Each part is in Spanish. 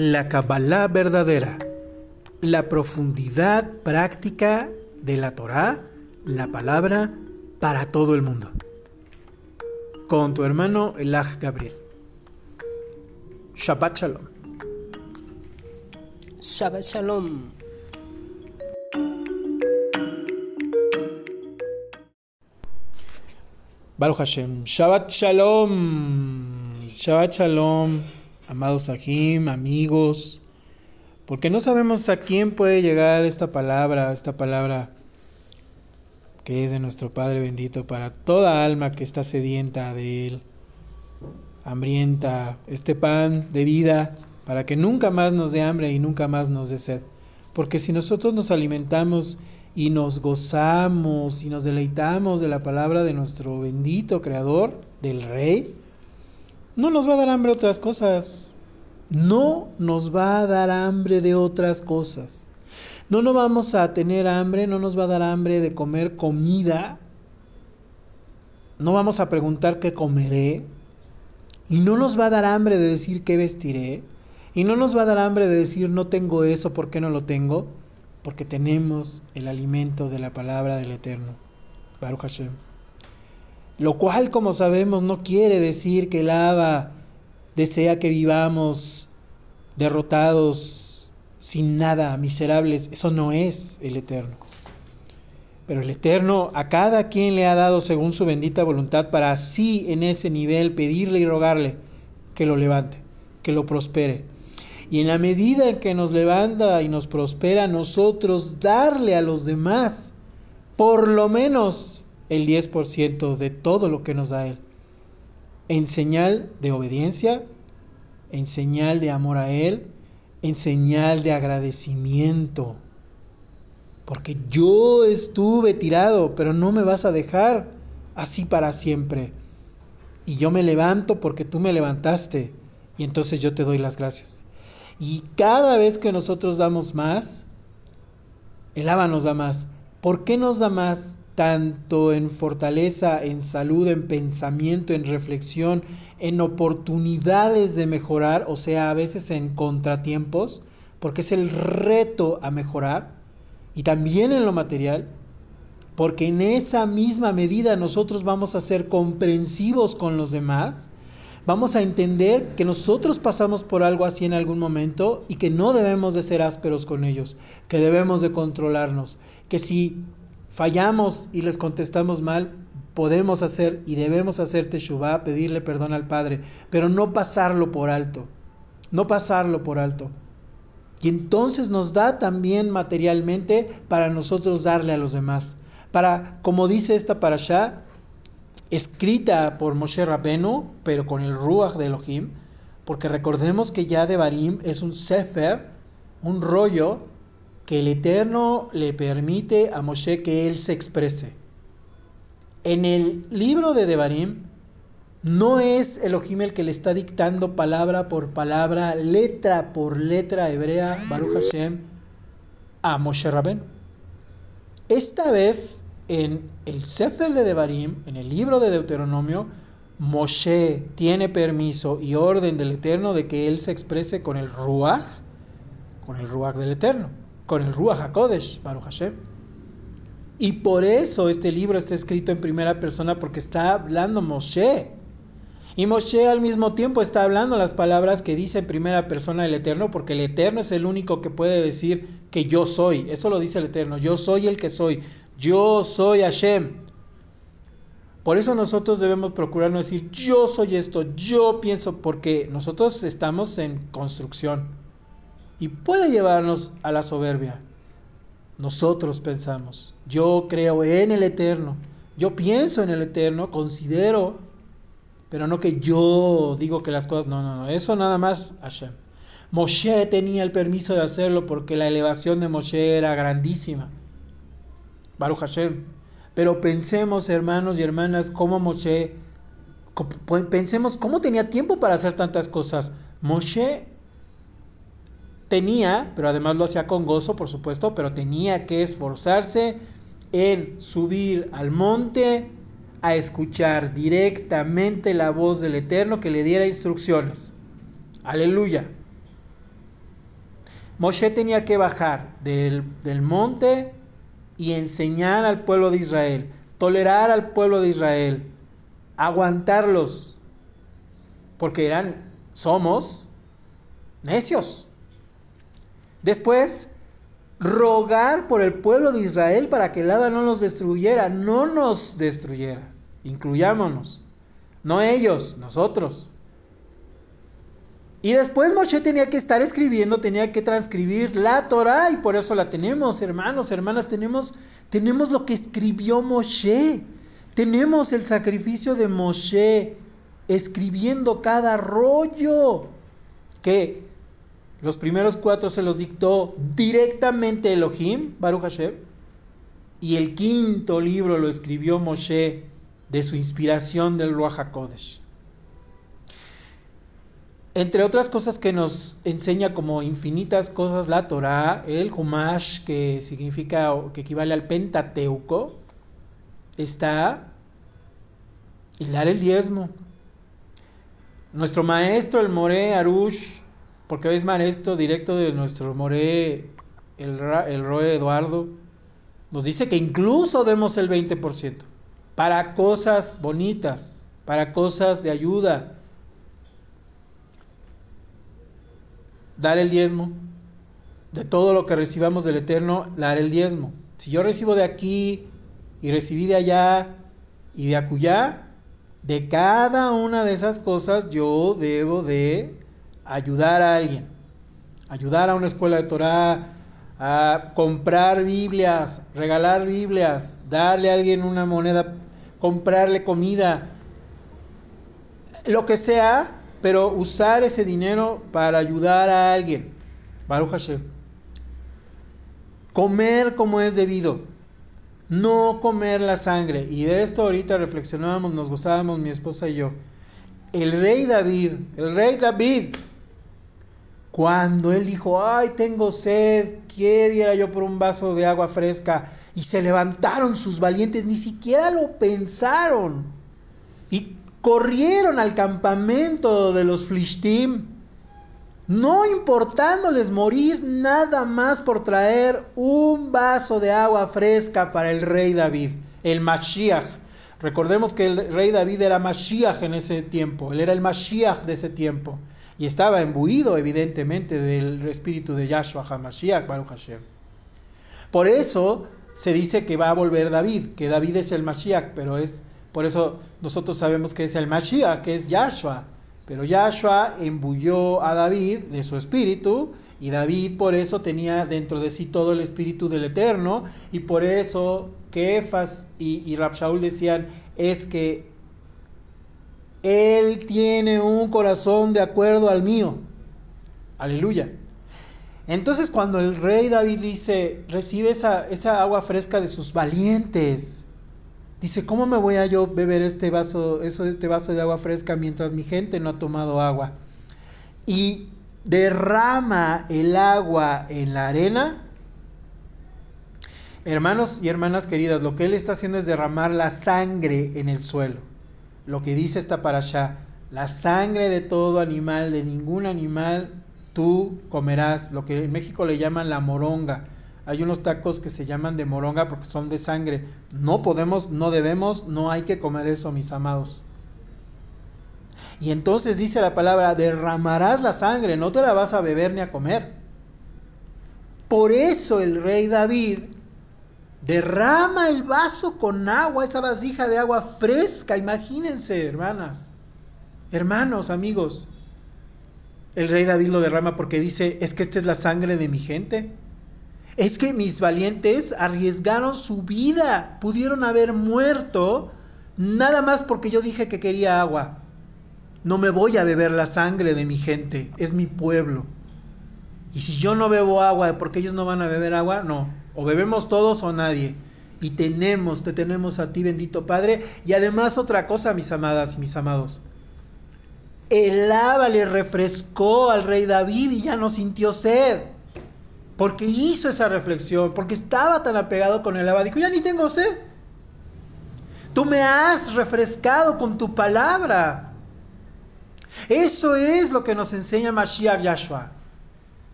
la Kabbalah verdadera, la profundidad práctica de la Torah, la palabra para todo el mundo. Con tu hermano Elaj Gabriel. Shabbat Shalom. Shabbat Shalom. Baruch Hashem. Shabbat Shalom. Shabbat Shalom, amados Sahim, amigos. Porque no sabemos a quién puede llegar esta palabra, esta palabra que es de nuestro Padre bendito para toda alma que está sedienta de Él, hambrienta, este pan de vida, para que nunca más nos dé hambre y nunca más nos dé sed. Porque si nosotros nos alimentamos y nos gozamos y nos deleitamos de la palabra de nuestro bendito Creador, del Rey, no nos va a dar hambre otras cosas. No nos va a dar hambre de otras cosas. No nos vamos a tener hambre, no nos va a dar hambre de comer comida. No vamos a preguntar qué comeré. Y no nos va a dar hambre de decir qué vestiré. Y no nos va a dar hambre de decir no tengo eso, ¿por qué no lo tengo? Porque tenemos el alimento de la palabra del Eterno. Baruch Hashem. Lo cual, como sabemos, no quiere decir que el Abba desea que vivamos derrotados sin nada, miserables. Eso no es el Eterno. Pero el Eterno a cada quien le ha dado según su bendita voluntad para así en ese nivel pedirle y rogarle que lo levante, que lo prospere. Y en la medida en que nos levanta y nos prospera, nosotros darle a los demás por lo menos el 10% de todo lo que nos da Él. En señal de obediencia, en señal de amor a Él, en señal de agradecimiento. Porque yo estuve tirado, pero no me vas a dejar así para siempre. Y yo me levanto porque tú me levantaste. Y entonces yo te doy las gracias. Y cada vez que nosotros damos más, el Aba nos da más. ¿Por qué nos da más? Tanto en fortaleza, en salud, en pensamiento, en reflexión, en oportunidades de mejorar, o sea, a veces en contratiempos, porque es el reto a mejorar, y también en lo material, porque en esa misma medida nosotros vamos a ser comprensivos con los demás, vamos a entender que nosotros pasamos por algo así en algún momento y que no debemos de ser ásperos con ellos, que debemos de controlarnos, que si fallamos y les contestamos mal, podemos hacer y debemos hacer teshuvah, pedirle perdón al Padre, pero no pasarlo por alto, no pasarlo por alto. Y entonces nos da también materialmente para nosotros darle a los demás. Para, como dice esta parasha, escrita por Moshe Rabenu, pero con el Ruach de Elohim, porque recordemos que ya de Barim es un sefer, un rollo que el Eterno le permite a Moshe que él se exprese. En el libro de Devarim no es Elohim el que le está dictando palabra por palabra, letra por letra hebrea, Baruch Hashem, a Moshe Rabén. Esta vez en el Sefer de Devarim, en el libro de Deuteronomio, Moshe tiene permiso y orden del Eterno de que él se exprese con el Ruach, con el Ruach del Eterno con el Ruach HaKodesh, Baruch Hashem. Y por eso este libro está escrito en primera persona porque está hablando Moshe. Y Moshe al mismo tiempo está hablando las palabras que dice en primera persona el Eterno, porque el Eterno es el único que puede decir que yo soy. Eso lo dice el Eterno. Yo soy el que soy. Yo soy Hashem. Por eso nosotros debemos procurar no decir yo soy esto, yo pienso, porque nosotros estamos en construcción y puede llevarnos a la soberbia. Nosotros pensamos, yo creo en el Eterno, yo pienso en el Eterno, considero, pero no que yo digo que las cosas, no, no, no, eso nada más Hashem. Moshe tenía el permiso de hacerlo porque la elevación de Moshe era grandísima. Baruch Hashem. Pero pensemos, hermanos y hermanas, cómo Moshe, pensemos cómo tenía tiempo para hacer tantas cosas. Moshe tenía, pero además lo hacía con gozo, por supuesto, pero tenía que esforzarse en subir al monte a escuchar directamente la voz del Eterno que le diera instrucciones. Aleluya. Moshe tenía que bajar del, del monte y enseñar al pueblo de Israel, tolerar al pueblo de Israel, aguantarlos, porque eran, somos necios. Después, rogar por el pueblo de Israel para que el hada no nos destruyera, no nos destruyera, incluyámonos, no ellos, nosotros. Y después Moshe tenía que estar escribiendo, tenía que transcribir la Torah y por eso la tenemos, hermanos, hermanas, tenemos, tenemos lo que escribió Moshe, tenemos el sacrificio de Moshe escribiendo cada rollo que los primeros cuatro se los dictó directamente Elohim, Baruch Hashem, y el quinto libro lo escribió Moshe de su inspiración del Ruach HaKodesh. Entre otras cosas que nos enseña como infinitas cosas la Torah, el Humash, que significa que equivale al Pentateuco, está dar el diezmo. Nuestro maestro, el More Arush, porque hoy es maestro directo de nuestro More, el, el Roe Eduardo, nos dice que incluso demos el 20% para cosas bonitas, para cosas de ayuda. Dar el diezmo. De todo lo que recibamos del Eterno, dar el diezmo. Si yo recibo de aquí y recibí de allá y de acullá, de cada una de esas cosas yo debo de ayudar a alguien, ayudar a una escuela de Torah, a comprar Biblias, regalar Biblias, darle a alguien una moneda, comprarle comida, lo que sea, pero usar ese dinero para ayudar a alguien. Baruch Hashem. Comer como es debido. No comer la sangre. Y de esto ahorita reflexionábamos, nos gozábamos mi esposa y yo. El rey David, el rey David, cuando él dijo, ay, tengo sed, ¿qué diera yo por un vaso de agua fresca? Y se levantaron sus valientes, ni siquiera lo pensaron. Y corrieron al campamento de los Flishtim, no importándoles morir nada más por traer un vaso de agua fresca para el rey David, el Mashiach. Recordemos que el rey David era Mashiach en ese tiempo, él era el Mashiach de ese tiempo y estaba embuido evidentemente del espíritu de Yahshua HaMashiach, Baruch Hashem. Por eso se dice que va a volver David, que David es el Mashiach, pero es, por eso nosotros sabemos que es el Mashiach, que es Yahshua. Pero Yahshua embuyó a David de su espíritu y David por eso tenía dentro de sí todo el espíritu del Eterno y por eso Kefas y, y Rabshaul decían es que él tiene un corazón de acuerdo al mío. Aleluya. Entonces cuando el rey David dice, recibe esa, esa agua fresca de sus valientes, dice, ¿cómo me voy a yo beber este vaso, eso, este vaso de agua fresca mientras mi gente no ha tomado agua? Y derrama el agua en la arena. Hermanos y hermanas queridas, lo que él está haciendo es derramar la sangre en el suelo lo que dice esta para allá, la sangre de todo animal, de ningún animal, tú comerás, lo que en México le llaman la moronga. Hay unos tacos que se llaman de moronga porque son de sangre. No podemos, no debemos, no hay que comer eso, mis amados. Y entonces dice la palabra, derramarás la sangre, no te la vas a beber ni a comer. Por eso el rey David Derrama el vaso con agua, esa vasija de agua fresca, imagínense, hermanas, hermanos, amigos. El rey David lo derrama porque dice, es que esta es la sangre de mi gente. Es que mis valientes arriesgaron su vida, pudieron haber muerto nada más porque yo dije que quería agua. No me voy a beber la sangre de mi gente, es mi pueblo. Y si yo no bebo agua, porque ellos no van a beber agua, no, o bebemos todos o nadie. Y tenemos, te tenemos a ti, bendito Padre. Y además otra cosa, mis amadas y mis amados. El lava le refrescó al rey David y ya no sintió sed. Porque hizo esa reflexión, porque estaba tan apegado con el lava. Dijo, ya ni tengo sed. Tú me has refrescado con tu palabra. Eso es lo que nos enseña Mashiach Yahshua.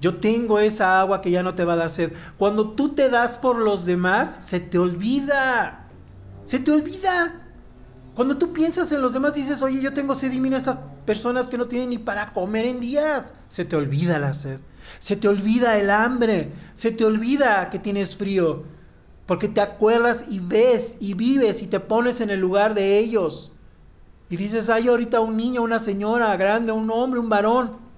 Yo tengo esa agua que ya no te va a dar sed. Cuando tú te das por los demás, se te olvida. Se te olvida. Cuando tú piensas en los demás, dices, oye, yo tengo sed y mira estas personas que no tienen ni para comer en días. Se te olvida la sed. Se te olvida el hambre. Se te olvida que tienes frío. Porque te acuerdas y ves y vives y te pones en el lugar de ellos. Y dices, hay ahorita un niño, una señora grande, un hombre, un varón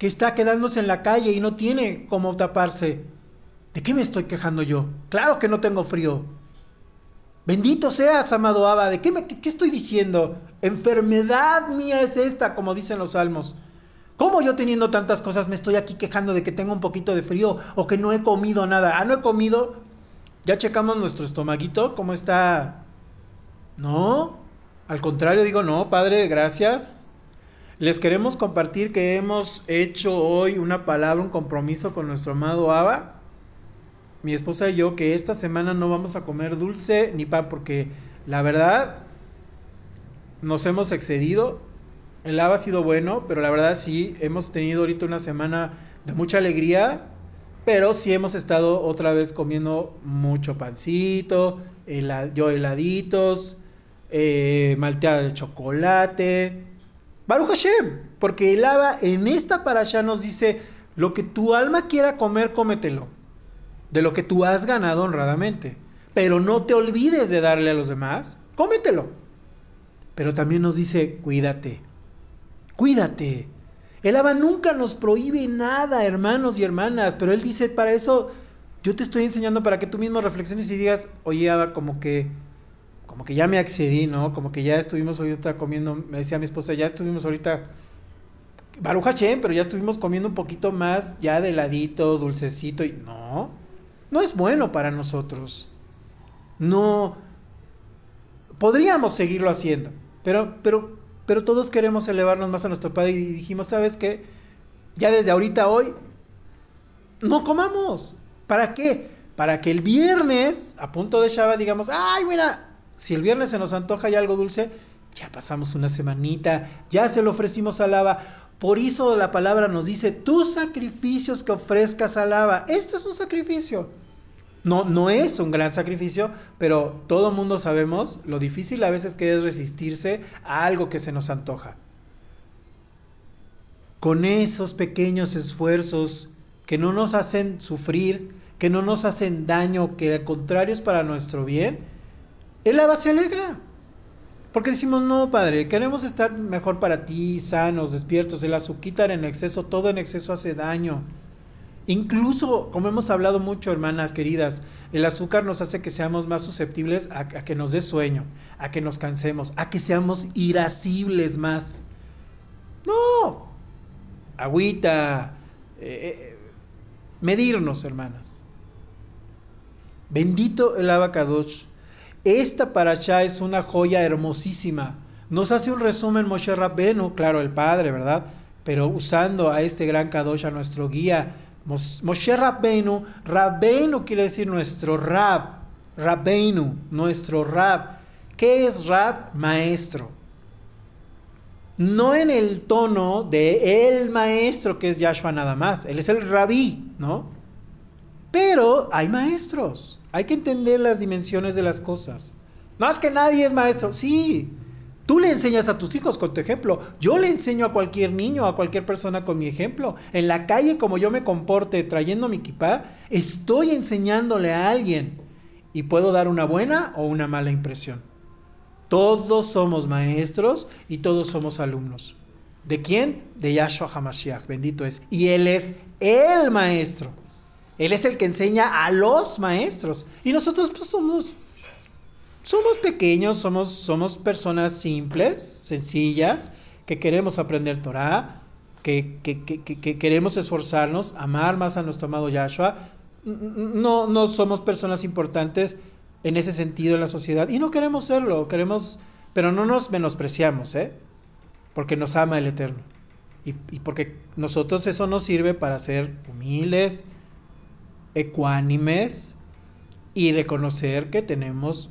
que está quedándose en la calle y no tiene cómo taparse. ¿De qué me estoy quejando yo? Claro que no tengo frío. Bendito seas, amado Abba. ¿De qué, me, qué, estoy diciendo? Enfermedad mía es esta, como dicen los salmos. ¿Cómo yo teniendo tantas cosas me estoy aquí quejando de que tengo un poquito de frío o que no he comido nada? Ah, no he comido. Ya checamos nuestro estomaguito, ¿cómo está? No, al contrario, digo, no, Padre, gracias. Les queremos compartir que hemos hecho hoy una palabra, un compromiso con nuestro amado Abba, mi esposa y yo, que esta semana no vamos a comer dulce ni pan, porque la verdad nos hemos excedido. El Abba ha sido bueno, pero la verdad sí, hemos tenido ahorita una semana de mucha alegría, pero sí hemos estado otra vez comiendo mucho pancito, yo heladitos, eh, malteada de chocolate, Baruch Hashem, porque el Abba en esta parasha nos dice, lo que tu alma quiera comer, cómetelo, de lo que tú has ganado honradamente, pero no te olvides de darle a los demás, cómetelo. Pero también nos dice, cuídate, cuídate. El Abba nunca nos prohíbe nada, hermanos y hermanas, pero él dice, para eso yo te estoy enseñando para que tú mismo reflexiones y digas, oye Abba, como que como que ya me accedí, ¿no? Como que ya estuvimos ahorita comiendo, me decía mi esposa, ya estuvimos ahorita, Baruch pero ya estuvimos comiendo un poquito más, ya de ladito, dulcecito, y no, no es bueno para nosotros. No, podríamos seguirlo haciendo, pero, pero, pero todos queremos elevarnos más a nuestro Padre y dijimos, ¿sabes qué? Ya desde ahorita hoy, no comamos. ¿Para qué? Para que el viernes, a punto de Shabbat, digamos, ay, mira, si el viernes se nos antoja ya algo dulce, ya pasamos una semanita, ya se lo ofrecimos a Lava. Por eso la palabra nos dice, tus sacrificios que ofrezcas a Lava. Esto es un sacrificio. No, no es un gran sacrificio, pero todo mundo sabemos lo difícil a veces que es resistirse a algo que se nos antoja. Con esos pequeños esfuerzos que no nos hacen sufrir, que no nos hacen daño, que al contrario es para nuestro bien, el Abba se alegra. Porque decimos, no, Padre, queremos estar mejor para ti, sanos, despiertos. El azúcar en exceso, todo en exceso hace daño. Incluso, como hemos hablado mucho, hermanas queridas, el azúcar nos hace que seamos más susceptibles a, que nos dé sueño, a que nos cansemos, a que seamos irascibles más. No, agüita, eh, eh, medirnos, hermanas. Bendito el abacadosh esta parasha es una joya hermosísima. Nos hace un resumen Moshe Rabbenu, claro, el padre, ¿verdad? Pero usando a este gran Kadosh, a nuestro guía, Moshe Rabbenu, Rabbenu quiere decir nuestro Rab, Rabbenu, nuestro Rab. ¿Qué es Rab? Maestro. No en el tono de el maestro que es Yahshua nada más, él es el rabí, ¿no? Pero hay maestros. Hay que entender las dimensiones de las cosas. No es que nadie es maestro. Sí, tú le enseñas a tus hijos con tu ejemplo. Yo le enseño a cualquier niño, a cualquier persona con mi ejemplo. En la calle, como yo me comporte trayendo mi kipá, estoy enseñándole a alguien. Y puedo dar una buena o una mala impresión. Todos somos maestros y todos somos alumnos. ¿De quién? De Yahshua HaMashiach, bendito es. Y Él es el maestro. Él es el que enseña a los maestros. Y nosotros pues somos, somos pequeños, somos, somos personas simples, sencillas, que queremos aprender Torah, que, que, queremos esforzarnos, amar más a nuestro amado Yahshua. No, no somos personas importantes en ese sentido en la sociedad y no queremos serlo, queremos, pero no nos menospreciamos, ¿eh? Porque nos ama el Eterno. Y, y porque nosotros eso nos sirve para ser humildes, ecuánimes y reconocer que tenemos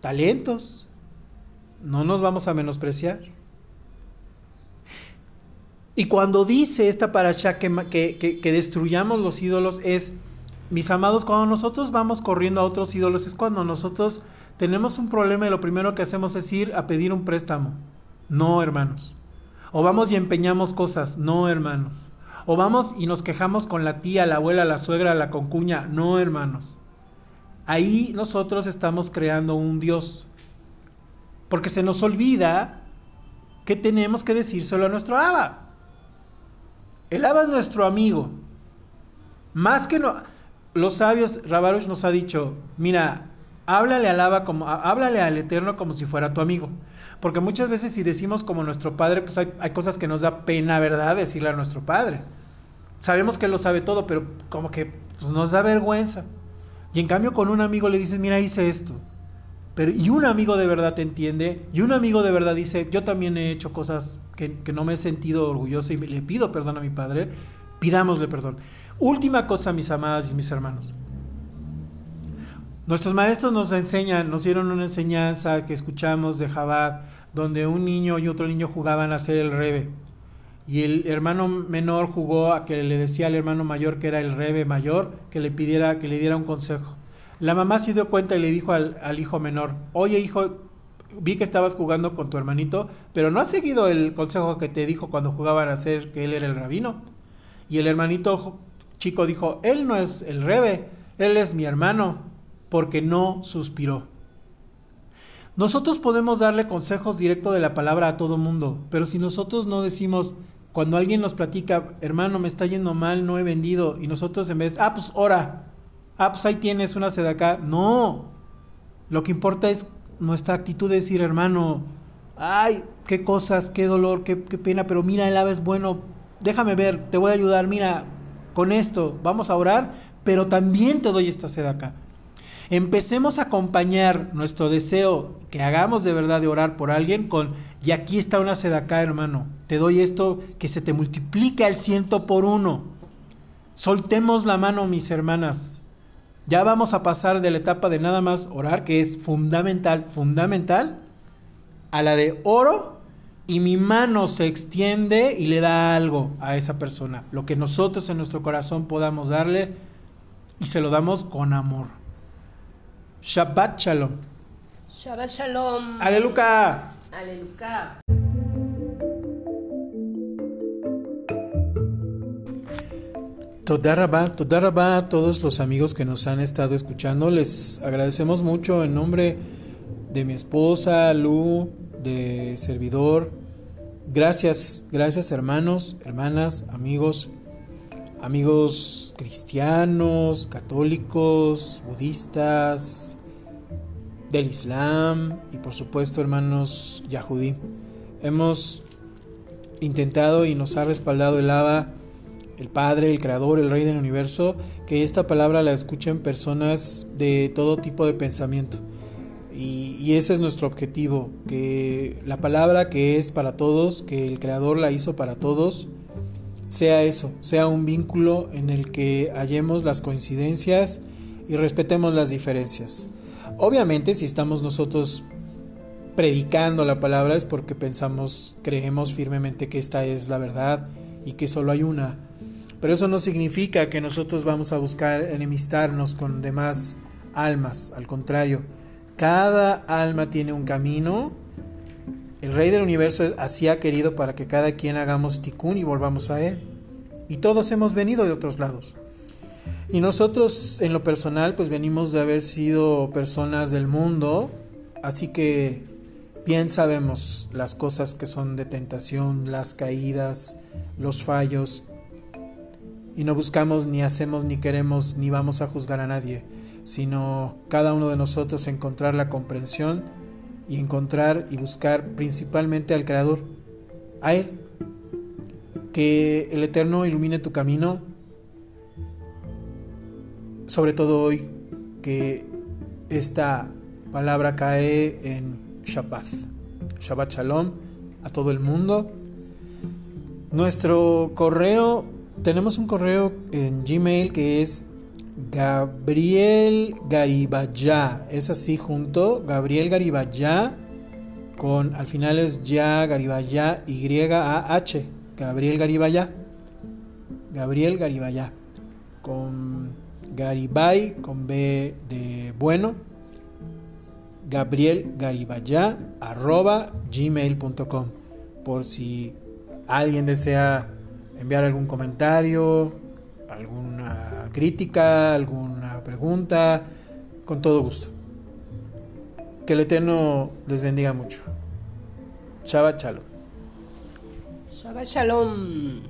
talentos. No nos vamos a menospreciar. Y cuando dice esta parasha que, que, que, destruyamos los ídolos es, mis amados, cuando nosotros vamos corriendo a otros ídolos es cuando nosotros tenemos un problema y lo primero que hacemos es ir a pedir un préstamo. No, hermanos. O vamos y empeñamos cosas. No, hermanos. O vamos y nos quejamos con la tía, la abuela, la suegra, la concuña. No, hermanos. Ahí nosotros estamos creando un Dios. Porque se nos olvida que tenemos que decírselo a nuestro Abba. El Abba es nuestro amigo. Más que no. Los sabios, Rabarush nos ha dicho: Mira, háblale al como. Háblale al Eterno como si fuera tu amigo. Porque muchas veces si decimos como nuestro padre, pues hay, cosas que nos da pena, ¿verdad? Decirle a nuestro padre. Sabemos que lo sabe todo, pero como que pues, nos da vergüenza. Y en cambio con un amigo le dices, mira, hice esto. Pero, y un amigo de verdad te entiende, y un amigo de verdad dice, yo también he hecho cosas que, que no me he sentido orgulloso y le pido perdón a mi padre, pidámosle perdón. Última cosa, mis amadas y mis hermanos. Nuestros maestros nos enseñan, nos dieron una enseñanza que escuchamos de Jabad, donde un niño y otro niño jugaban a ser el rebe. Y el hermano menor jugó a que le decía al hermano mayor que era el rebe mayor, que le pidiera, que le diera un consejo. La mamá se dio cuenta y le dijo al, al hijo menor, oye hijo, vi que estabas jugando con tu hermanito, pero no has seguido el consejo que te dijo cuando jugaban a ser que él era el rabino. Y el hermanito chico dijo, él no es el rebe, él es mi hermano porque no suspiró. Nosotros podemos darle consejos directos de la palabra a todo mundo, pero si nosotros no decimos, cuando alguien nos platica, hermano, me está yendo mal, no he vendido, y nosotros en vez, ah, pues ora, ah, pues ahí tienes una acá. no, lo que importa es nuestra actitud de decir, hermano, ay, qué cosas, qué dolor, qué, qué pena, pero mira, el ave es bueno, déjame ver, te voy a ayudar, mira, con esto, vamos a orar, pero también te doy esta acá. Empecemos a acompañar nuestro deseo que hagamos de verdad de orar por alguien con, y aquí está una acá, hermano, te doy esto que se te multiplique al ciento por uno. Soltemos la mano, mis hermanas. Ya vamos a pasar de la etapa de nada más orar, que es fundamental, fundamental, a la de oro y mi mano se extiende y le da algo a esa persona. Lo que nosotros en nuestro corazón podamos darle y se lo damos con amor. Shabbat Shalom. Shabbat Shalom. Aleluya. Aleluya. Toda rabá, a todos los amigos que nos han estado escuchando. Les agradecemos mucho en nombre de mi esposa, Lu, de servidor. Gracias, gracias hermanos, hermanas, amigos, amigos cristianos, católicos, budistas, del Islam y por supuesto hermanos yahudí. Hemos intentado y nos ha respaldado el Abba, el Padre, el Creador, el Rey del Universo, que esta palabra la escuchen personas de todo tipo de pensamiento. Y, y, ese es nuestro objetivo, que la palabra que es para todos, que el Creador la hizo para todos, sea eso, sea un vínculo en el que hallemos las coincidencias y respetemos las diferencias. Obviamente si estamos nosotros predicando la palabra es porque pensamos, creemos firmemente que esta es la verdad y que solo hay una. Pero eso no significa que nosotros vamos a buscar enemistarnos con demás almas, al contrario, cada alma tiene un camino el Rey del Universo así ha querido para que cada quien hagamos tikkun y volvamos a Él. Y todos hemos venido de otros lados. Y nosotros en lo personal pues venimos de haber sido personas del mundo, así que bien sabemos las cosas que son de tentación, las caídas, los fallos. Y no buscamos ni hacemos ni queremos ni vamos a juzgar a nadie, sino cada uno de nosotros encontrar la comprensión y encontrar y buscar principalmente al Creador, a Él. Que el Eterno ilumine tu camino, sobre todo hoy que esta palabra cae en Shabbat. Shabbat Shalom a todo el mundo. Nuestro correo, tenemos un correo en Gmail que es Gabriel Garibaya, es así junto, Gabriel Garibaya, con al final es ya Garibaya Y-A-H, Gabriel Garibaya. Gabriel Garibaya. Con Garibay, con B de bueno. Gabriel Garibaya, arroba gmail.com. Por si alguien desea enviar algún comentario, alguna crítica, alguna pregunta, con todo gusto. Que el Eterno les bendiga mucho. Shabbat Shalom. Shabbat Shalom.